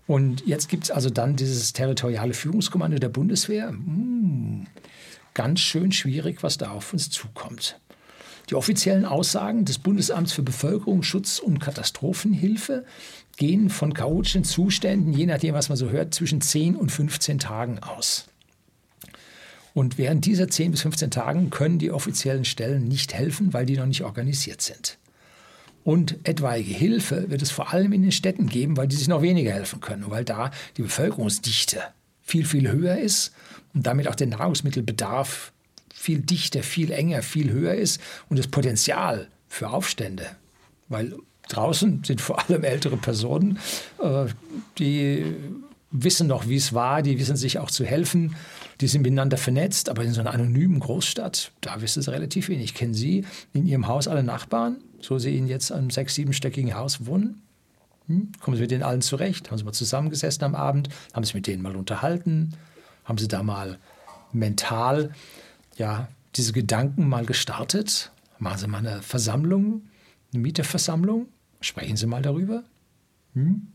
Und jetzt gibt es also dann dieses territoriale Führungskommando der Bundeswehr. Hm, ganz schön schwierig, was da auf uns zukommt. Die offiziellen Aussagen des Bundesamts für Bevölkerungsschutz und Katastrophenhilfe gehen von chaotischen Zuständen, je nachdem, was man so hört, zwischen 10 und 15 Tagen aus. Und während dieser 10 bis 15 Tagen können die offiziellen Stellen nicht helfen, weil die noch nicht organisiert sind. Und etwaige Hilfe wird es vor allem in den Städten geben, weil die sich noch weniger helfen können, weil da die Bevölkerungsdichte viel, viel höher ist und damit auch der Nahrungsmittelbedarf viel dichter, viel enger, viel höher ist und das Potenzial für Aufstände, weil draußen sind vor allem ältere Personen, äh, die wissen noch, wie es war, die wissen sich auch zu helfen die sind miteinander vernetzt, aber in so einer anonymen Großstadt, da wissen sie relativ wenig. Kennen Sie in Ihrem Haus alle Nachbarn, so Sie in jetzt einem sechs-, siebenstöckigen Haus wohnen? Hm? Kommen Sie mit denen allen zurecht? Haben Sie mal zusammengesessen am Abend? Haben Sie mit denen mal unterhalten? Haben Sie da mal mental ja, diese Gedanken mal gestartet? Machen Sie mal eine Versammlung, eine Mieterversammlung? Sprechen Sie mal darüber? Hm?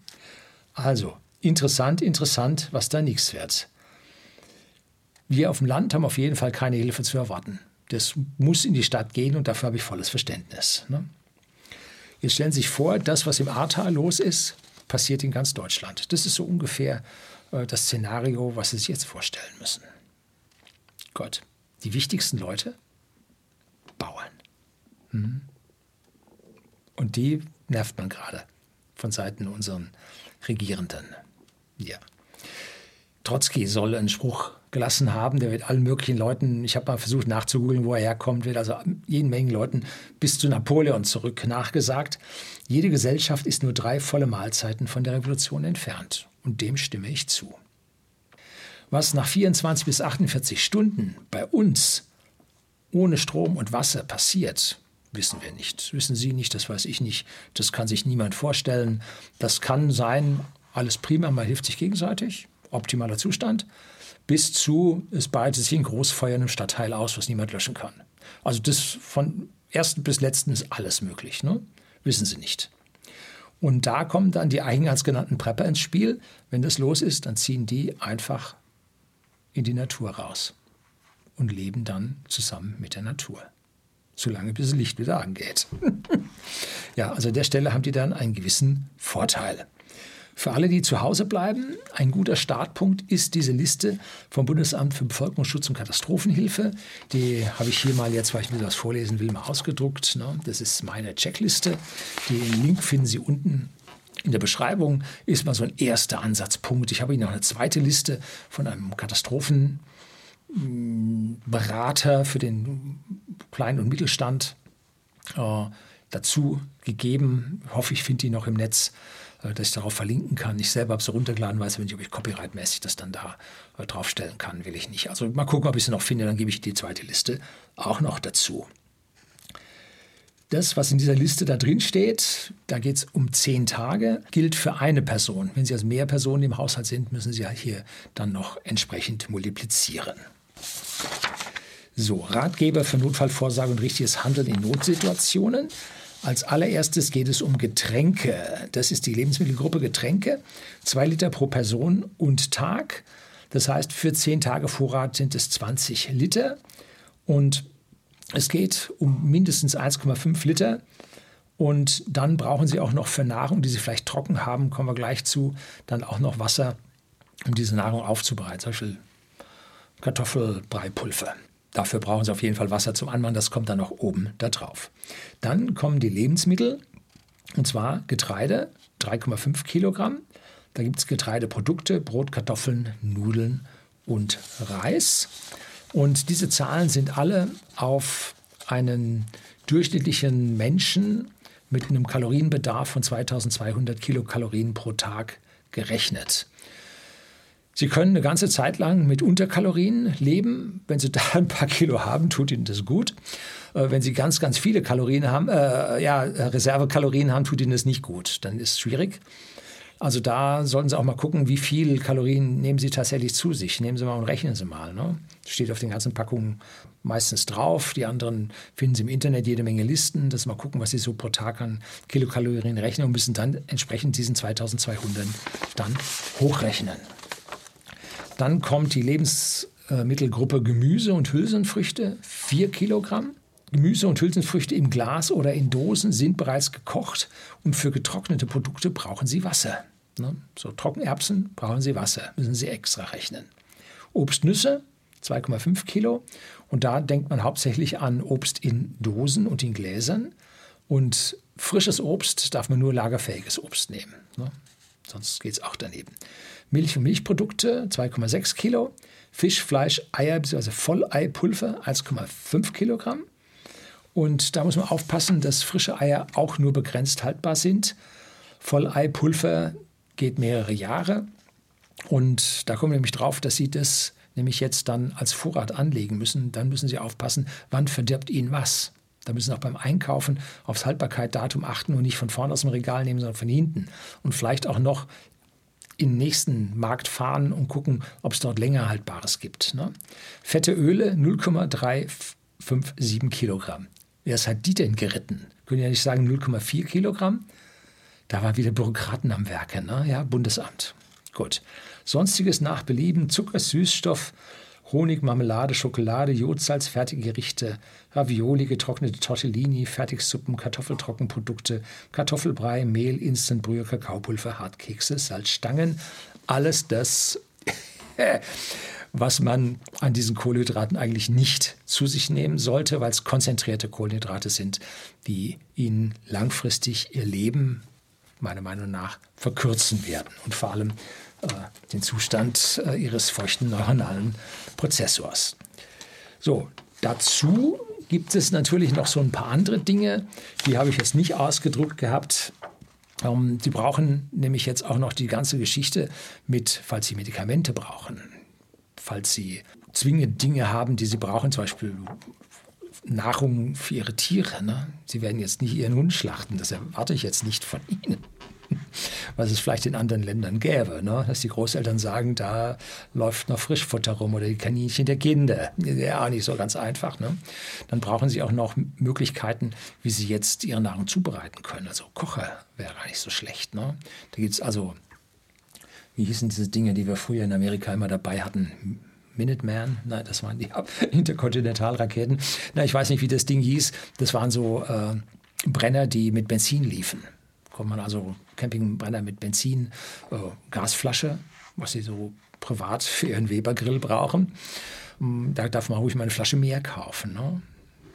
Also, interessant, interessant, was da nichts wird. Wir auf dem Land haben auf jeden Fall keine Hilfe zu erwarten. Das muss in die Stadt gehen und dafür habe ich volles Verständnis. Ne? Jetzt stellen Sie sich vor, das, was im Ahrtal los ist, passiert in ganz Deutschland. Das ist so ungefähr äh, das Szenario, was Sie sich jetzt vorstellen müssen. Gott, die wichtigsten Leute? Bauern. Mhm. Und die nervt man gerade von Seiten unseren Regierenden. Ja. Trotzki soll einen Spruch gelassen haben. Der wird allen möglichen Leuten, ich habe mal versucht nachzugoogeln, wo er herkommt, wird also jeden Mengen Leuten bis zu Napoleon zurück nachgesagt. Jede Gesellschaft ist nur drei volle Mahlzeiten von der Revolution entfernt. Und dem stimme ich zu. Was nach 24 bis 48 Stunden bei uns ohne Strom und Wasser passiert, wissen wir nicht. Wissen Sie nicht, das weiß ich nicht. Das kann sich niemand vorstellen. Das kann sein, alles prima, man hilft sich gegenseitig, optimaler Zustand, bis zu, es breitet sich ein Großfeuer in einem Stadtteil aus, was niemand löschen kann. Also das von ersten bis letzten ist alles möglich. Ne? Wissen Sie nicht. Und da kommen dann die eigenarts genannten Prepper ins Spiel. Wenn das los ist, dann ziehen die einfach in die Natur raus und leben dann zusammen mit der Natur. Solange bis das Licht wieder angeht. ja, also an der Stelle haben die dann einen gewissen Vorteil. Für alle, die zu Hause bleiben, ein guter Startpunkt ist diese Liste vom Bundesamt für Bevölkerungsschutz und Katastrophenhilfe. Die habe ich hier mal jetzt, weil ich mir das vorlesen will, mal ausgedruckt. Ne? Das ist meine Checkliste. Den Link finden Sie unten in der Beschreibung. Ist mal so ein erster Ansatzpunkt. Ich habe Ihnen noch eine zweite Liste von einem Katastrophenberater für den Klein- und Mittelstand äh, dazu gegeben. Ich hoffe, ich finde die noch im Netz. Äh, dass ich darauf verlinken kann. Ich selber habe sie runtergeladen, weiß aber nicht, ob ich copyrightmäßig das dann da äh, draufstellen kann, will ich nicht. Also mal gucken, ob ich sie noch finde, dann gebe ich die zweite Liste auch noch dazu. Das, was in dieser Liste da drin steht, da geht es um zehn Tage, gilt für eine Person. Wenn Sie also mehr Personen im Haushalt sind, müssen Sie hier dann noch entsprechend multiplizieren. So, Ratgeber für Notfallvorsage und richtiges Handeln in Notsituationen. Als allererstes geht es um Getränke. Das ist die Lebensmittelgruppe Getränke. Zwei Liter pro Person und Tag. Das heißt, für zehn Tage Vorrat sind es 20 Liter. Und es geht um mindestens 1,5 Liter. Und dann brauchen Sie auch noch für Nahrung, die Sie vielleicht trocken haben, kommen wir gleich zu, dann auch noch Wasser, um diese Nahrung aufzubereiten. Zum Beispiel Kartoffelbreipulver. Dafür brauchen Sie auf jeden Fall Wasser zum Anmachen, das kommt dann noch oben da drauf. Dann kommen die Lebensmittel, und zwar Getreide, 3,5 Kilogramm. Da gibt es Getreideprodukte, Brot, Kartoffeln, Nudeln und Reis. Und diese Zahlen sind alle auf einen durchschnittlichen Menschen mit einem Kalorienbedarf von 2200 Kilokalorien pro Tag gerechnet. Sie können eine ganze Zeit lang mit Unterkalorien leben. Wenn Sie da ein paar Kilo haben, tut Ihnen das gut. Äh, wenn Sie ganz, ganz viele Kalorien haben, äh, ja, Reservekalorien haben, tut Ihnen das nicht gut. Dann ist es schwierig. Also da sollten Sie auch mal gucken, wie viel Kalorien nehmen Sie tatsächlich zu sich. Nehmen Sie mal und rechnen Sie mal. Ne? Steht auf den ganzen Packungen meistens drauf. Die anderen finden Sie im Internet jede Menge Listen. Das mal gucken, was Sie so pro Tag an Kilokalorien rechnen und müssen dann entsprechend diesen 2200 dann hochrechnen. Dann kommt die Lebensmittelgruppe Gemüse und Hülsenfrüchte, 4 Kilogramm. Gemüse und Hülsenfrüchte im Glas oder in Dosen sind bereits gekocht und für getrocknete Produkte brauchen sie Wasser. Ne? So Trockenerbsen brauchen sie Wasser, müssen sie extra rechnen. Obstnüsse 2,5 Kilo und da denkt man hauptsächlich an Obst in Dosen und in Gläsern und frisches Obst darf man nur lagerfähiges Obst nehmen. Ne? Sonst geht es auch daneben. Milch und Milchprodukte 2,6 Kilo, Fisch, Fleisch, Eier bzw. Volleipulver 1,5 Kilogramm. Und da muss man aufpassen, dass frische Eier auch nur begrenzt haltbar sind. Volleipulver geht mehrere Jahre. Und da kommen wir nämlich drauf, dass Sie das nämlich jetzt dann als Vorrat anlegen müssen. Dann müssen Sie aufpassen, wann verdirbt Ihnen was. Da müssen Sie auch beim Einkaufen aufs Haltbarkeitsdatum achten und nicht von vorne aus dem Regal nehmen, sondern von hinten. Und vielleicht auch noch in den nächsten Markt fahren und gucken, ob es dort länger Haltbares gibt. Ne? Fette Öle 0,357 Kilogramm. Wer hat die denn geritten? Können ja nicht sagen 0,4 Kilogramm? Da waren wieder Bürokraten am Werke, ne? ja, Bundesamt. Gut. Sonstiges nach Belieben, Zucker, Süßstoff, Honig, Marmelade, Schokolade, Jodsalz, fertige Gerichte, Ravioli, getrocknete Tortellini, Fertigsuppen, Kartoffeltrockenprodukte, Kartoffelbrei, Mehl, Instantbrühe, Kakaopulver, Hartkekse, Salzstangen. Alles das, was man an diesen Kohlenhydraten eigentlich nicht zu sich nehmen sollte, weil es konzentrierte Kohlenhydrate sind, die ihnen langfristig ihr Leben meiner Meinung nach verkürzen werden und vor allem den Zustand äh, ihres feuchten neuronalen Prozessors. So, dazu gibt es natürlich noch so ein paar andere Dinge, die habe ich jetzt nicht ausgedruckt gehabt. Ähm, die brauchen nämlich jetzt auch noch die ganze Geschichte mit, falls sie Medikamente brauchen, falls sie zwingende Dinge haben, die sie brauchen, zum Beispiel Nahrung für ihre Tiere. Ne? Sie werden jetzt nicht ihren Hund schlachten, das erwarte ich jetzt nicht von Ihnen. Was es vielleicht in anderen Ländern gäbe, ne? dass die Großeltern sagen, da läuft noch Frischfutter rum oder die Kaninchen der Kinder. Ja, nicht so ganz einfach. Ne? Dann brauchen sie auch noch Möglichkeiten, wie sie jetzt ihre Nahrung zubereiten können. Also Kocher wäre gar nicht so schlecht. Ne? Da gibt es also, wie hießen diese Dinge, die wir früher in Amerika immer dabei hatten? Minuteman, nein, das waren die Interkontinentalraketen. Na, ich weiß nicht, wie das Ding hieß. Das waren so äh, Brenner, die mit Benzin liefen. Kommt man also Campingbrenner mit Benzin, äh, Gasflasche, was sie so privat für ihren Webergrill brauchen. Mm, da darf man ruhig mal eine Flasche mehr kaufen. Ne?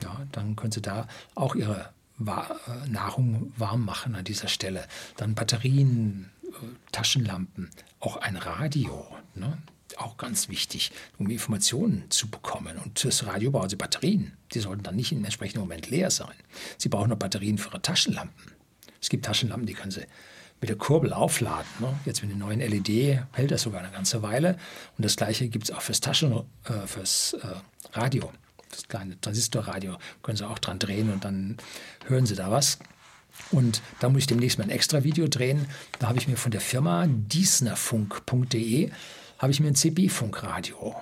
Ja, dann können sie da auch ihre äh, Nahrung warm machen an dieser Stelle. Dann Batterien, äh, Taschenlampen, auch ein Radio. Ne? auch ganz wichtig, um Informationen zu bekommen. Und das Radio braucht sie Batterien. Die sollten dann nicht im entsprechenden Moment leer sein. Sie brauchen noch Batterien für ihre Taschenlampen. Es gibt Taschenlampen, die können sie mit der Kurbel aufladen. Ne? Jetzt mit den neuen LED hält das sogar eine ganze Weile. Und das gleiche gibt es auch fürs Taschen, äh, fürs äh, Radio. Das kleine Transistorradio können Sie auch dran drehen und dann hören Sie da was. Und da muss ich demnächst mal ein extra Video drehen. Da habe ich mir von der Firma diesnerfunk.de habe ich mir ein CB-Funkradio,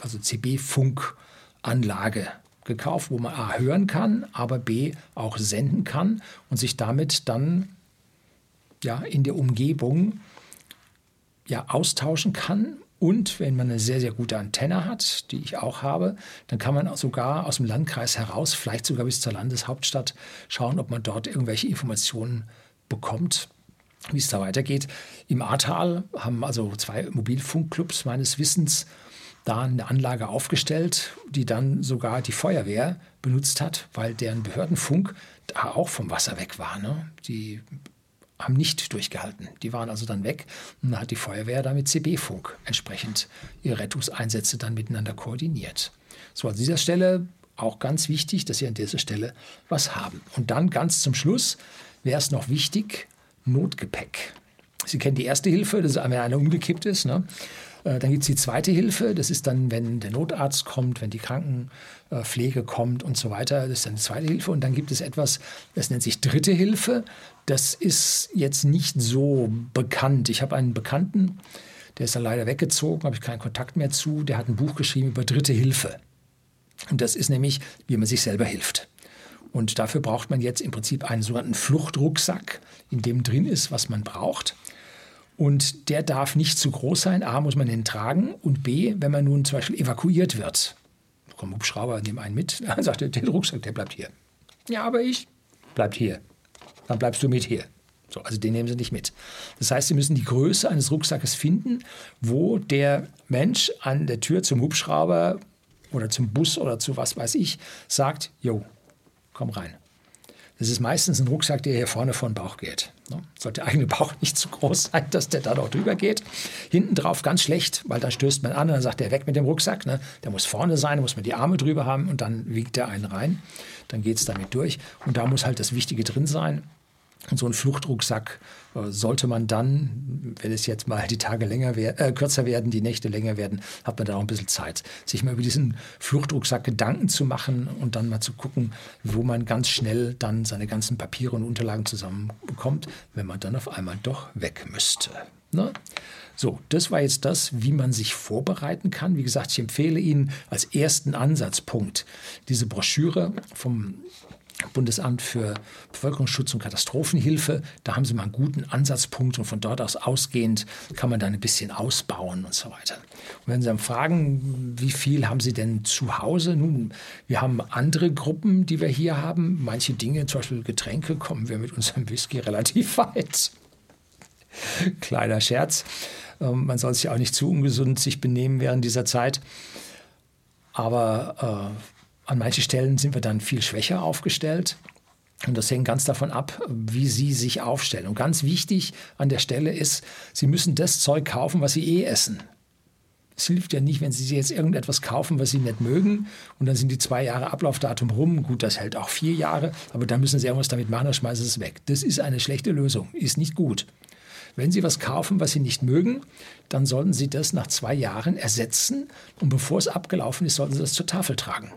also CB-Funkanlage gekauft, wo man A hören kann, aber B auch senden kann und sich damit dann ja, in der Umgebung ja, austauschen kann. Und wenn man eine sehr, sehr gute Antenne hat, die ich auch habe, dann kann man sogar aus dem Landkreis heraus, vielleicht sogar bis zur Landeshauptstadt, schauen, ob man dort irgendwelche Informationen bekommt wie es da weitergeht. Im Ahrtal haben also zwei Mobilfunkclubs meines Wissens da eine Anlage aufgestellt, die dann sogar die Feuerwehr benutzt hat, weil deren Behördenfunk da auch vom Wasser weg war. Ne? Die haben nicht durchgehalten. Die waren also dann weg und dann hat die Feuerwehr da mit CB-Funk entsprechend ihre Rettungseinsätze dann miteinander koordiniert. So, an dieser Stelle auch ganz wichtig, dass Sie an dieser Stelle was haben. Und dann ganz zum Schluss wäre es noch wichtig, Notgepäck. Sie kennen die erste Hilfe, das ist, wenn einer umgekippt ist. Ne? Äh, dann gibt es die zweite Hilfe, das ist dann, wenn der Notarzt kommt, wenn die Krankenpflege kommt und so weiter. Das ist dann die zweite Hilfe. Und dann gibt es etwas, das nennt sich dritte Hilfe. Das ist jetzt nicht so bekannt. Ich habe einen Bekannten, der ist dann leider weggezogen, habe ich keinen Kontakt mehr zu. Der hat ein Buch geschrieben über dritte Hilfe. Und das ist nämlich, wie man sich selber hilft. Und dafür braucht man jetzt im Prinzip einen sogenannten Fluchtrucksack, in dem drin ist, was man braucht. Und der darf nicht zu groß sein. A, muss man den tragen. Und B, wenn man nun zum Beispiel evakuiert wird, kommt Hubschrauber, nehmen einen mit, dann sagt er, der Rucksack, der bleibt hier. Ja, aber ich bleibt hier. Dann bleibst du mit hier. So, also den nehmen sie nicht mit. Das heißt, sie müssen die Größe eines Rucksackes finden, wo der Mensch an der Tür zum Hubschrauber oder zum Bus oder zu was weiß ich sagt, jo, komm rein. Das ist meistens ein Rucksack, der hier vorne vor den Bauch geht. Ne? Sollte der eigene Bauch nicht zu groß sein, dass der da noch drüber geht. Hinten drauf ganz schlecht, weil dann stößt man an und dann sagt der weg mit dem Rucksack. Ne? Der muss vorne sein, muss man die Arme drüber haben und dann wiegt der einen rein. Dann geht es damit durch. Und da muss halt das Wichtige drin sein. Und so ein Fluchtrucksack äh, sollte man dann, wenn es jetzt mal die Tage länger wer äh, kürzer werden, die Nächte länger werden, hat man da auch ein bisschen Zeit, sich mal über diesen Fluchtrucksack Gedanken zu machen und dann mal zu gucken, wo man ganz schnell dann seine ganzen Papiere und Unterlagen zusammenbekommt, wenn man dann auf einmal doch weg müsste. Ne? So, das war jetzt das, wie man sich vorbereiten kann. Wie gesagt, ich empfehle Ihnen als ersten Ansatzpunkt diese Broschüre vom Bundesamt für Bevölkerungsschutz und Katastrophenhilfe. Da haben sie mal einen guten Ansatzpunkt und von dort aus ausgehend kann man dann ein bisschen ausbauen und so weiter. Und wenn Sie dann fragen, wie viel haben Sie denn zu Hause? Nun, wir haben andere Gruppen, die wir hier haben. Manche Dinge, zum Beispiel Getränke, kommen wir mit unserem Whisky relativ weit. Kleiner Scherz. Ähm, man soll sich auch nicht zu ungesund sich benehmen während dieser Zeit. Aber äh, an manchen Stellen sind wir dann viel schwächer aufgestellt. Und das hängt ganz davon ab, wie Sie sich aufstellen. Und ganz wichtig an der Stelle ist, Sie müssen das Zeug kaufen, was Sie eh essen. Es hilft ja nicht, wenn Sie jetzt irgendetwas kaufen, was Sie nicht mögen und dann sind die zwei Jahre Ablaufdatum rum. Gut, das hält auch vier Jahre, aber dann müssen Sie irgendwas damit machen, dann schmeißen Sie es weg. Das ist eine schlechte Lösung, ist nicht gut. Wenn Sie was kaufen, was Sie nicht mögen, dann sollten Sie das nach zwei Jahren ersetzen und bevor es abgelaufen ist, sollten Sie das zur Tafel tragen.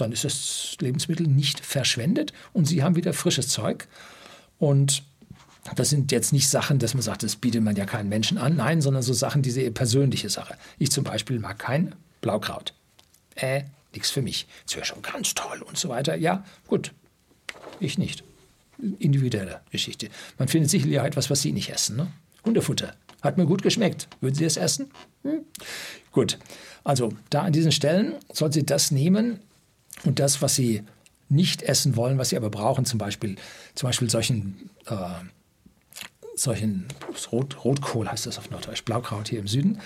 Dann ist das Lebensmittel nicht verschwendet und Sie haben wieder frisches Zeug. Und das sind jetzt nicht Sachen, dass man sagt, das bietet man ja keinen Menschen an. Nein, sondern so Sachen, diese persönliche Sache. Ich zum Beispiel mag kein Blaukraut. Äh, nichts für mich. Das wäre schon ganz toll und so weiter. Ja, gut. Ich nicht. Individuelle Geschichte. Man findet sicherlich auch etwas, was Sie nicht essen. Ne? Hundefutter. Hat mir gut geschmeckt. Würden Sie es essen? Hm? Gut. Also da an diesen Stellen sollten Sie das nehmen und das, was Sie nicht essen wollen, was Sie aber brauchen, zum Beispiel, zum Beispiel solchen äh, solchen Rot, Rotkohl heißt das auf Norddeutsch, Blaukraut hier im Süden,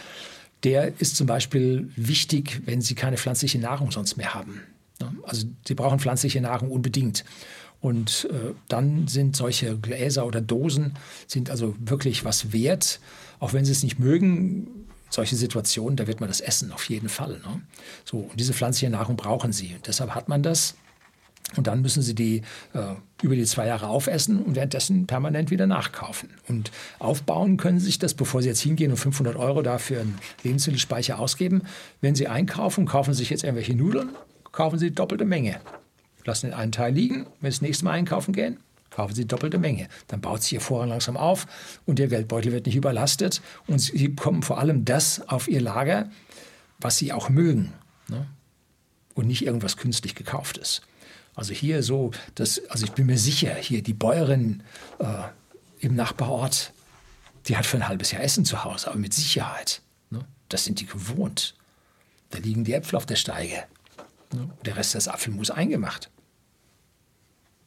der ist zum Beispiel wichtig, wenn Sie keine pflanzliche Nahrung sonst mehr haben. Also Sie brauchen pflanzliche Nahrung unbedingt. Und äh, dann sind solche Gläser oder Dosen sind also wirklich was wert, auch wenn Sie es nicht mögen. Solche Situationen, da wird man das essen, auf jeden Fall. Ne? So, und diese pflanzliche Nahrung brauchen Sie. Und deshalb hat man das und dann müssen sie die äh, über die zwei Jahre aufessen und währenddessen permanent wieder nachkaufen. Und aufbauen können sie sich das, bevor sie jetzt hingehen und 500 Euro dafür einen Lebensmittelspeicher ausgeben. Wenn sie einkaufen, kaufen sie sich jetzt irgendwelche Nudeln, kaufen sie doppelte Menge. Lassen den einen Teil liegen, wenn sie das nächste Mal einkaufen gehen, kaufen sie doppelte Menge. Dann baut sich ihr Vorrat langsam auf und ihr Geldbeutel wird nicht überlastet. Und sie bekommen vor allem das auf ihr Lager, was sie auch mögen. Ne? Und nicht irgendwas künstlich gekauftes. Also hier so, das, also ich bin mir sicher, hier die Bäuerin äh, im Nachbarort, die hat für ein halbes Jahr Essen zu Hause, aber mit Sicherheit. Ne? Das sind die gewohnt. Da liegen die Äpfel auf der Steige. Ne? Der Rest des Apfelmus eingemacht.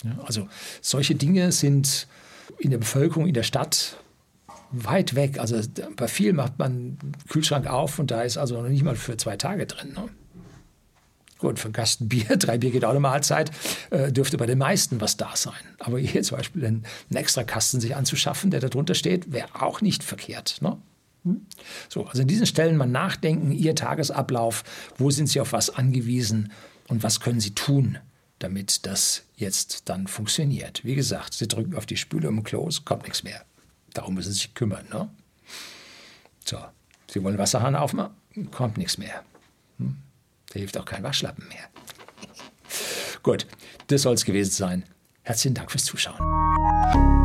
Ja, also solche Dinge sind in der Bevölkerung, in der Stadt weit weg. Also bei vielen macht man den Kühlschrank auf und da ist also noch nicht mal für zwei Tage drin. Ne? Gut, für einen Kasten Bier, drei Bier geht auch eine Mahlzeit, äh, dürfte bei den meisten was da sein. Aber hier zum Beispiel einen, einen extra Kasten sich anzuschaffen, der da drunter steht, wäre auch nicht verkehrt. Ne? Hm? So, also in diesen Stellen mal nachdenken, Ihr Tagesablauf, wo sind Sie auf was angewiesen und was können Sie tun, damit das jetzt dann funktioniert. Wie gesagt, Sie drücken auf die Spüle im Klo, es kommt nichts mehr. Darum müssen Sie sich kümmern. Ne? So, Sie wollen Wasserhahn aufmachen, kommt nichts mehr. Hm? Da hilft auch kein Waschlappen mehr. Gut, das soll es gewesen sein. Herzlichen Dank fürs Zuschauen.